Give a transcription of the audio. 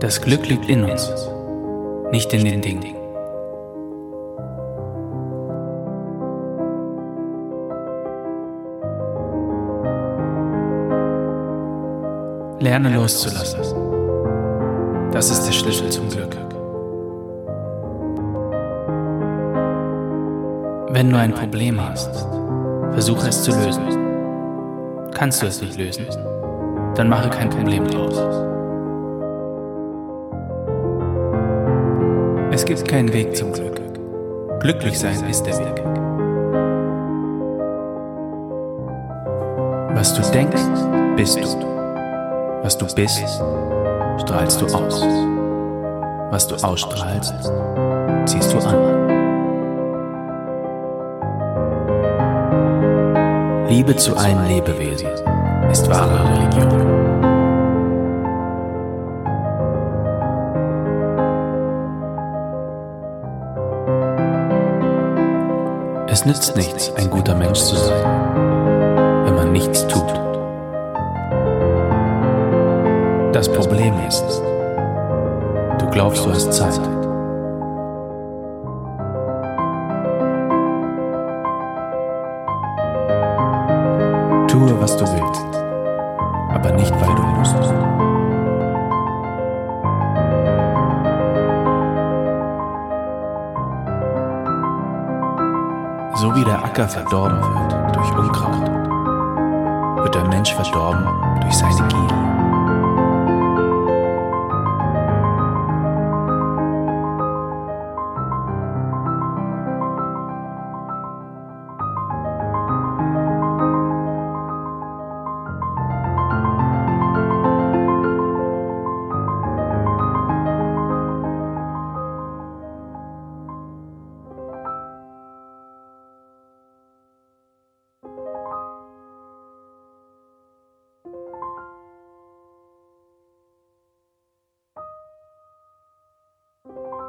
Das Glück liegt in uns, nicht in den Dingen. Lerne loszulassen. Das ist der Schlüssel zum Glück. Wenn du ein Problem hast, versuche es zu lösen. Kannst du es nicht lösen, dann mache kein Problem draus. Es gibt keinen Weg zum Glück. Glücklich sein ist der Weg. Was du denkst, bist du. Was du bist, strahlst du aus. Was du ausstrahlst, ziehst du an. Liebe zu allen Lebewesen ist wahre Religion. Es nützt nichts, ein guter Mensch zu sein, wenn man nichts tut. Das Problem ist, du glaubst, du hast Zeit. Tue, was du willst, aber nicht, weil du musst. So wie der Acker verdorben wird durch Unkraut, wird der Mensch verdorben durch seine Gier. You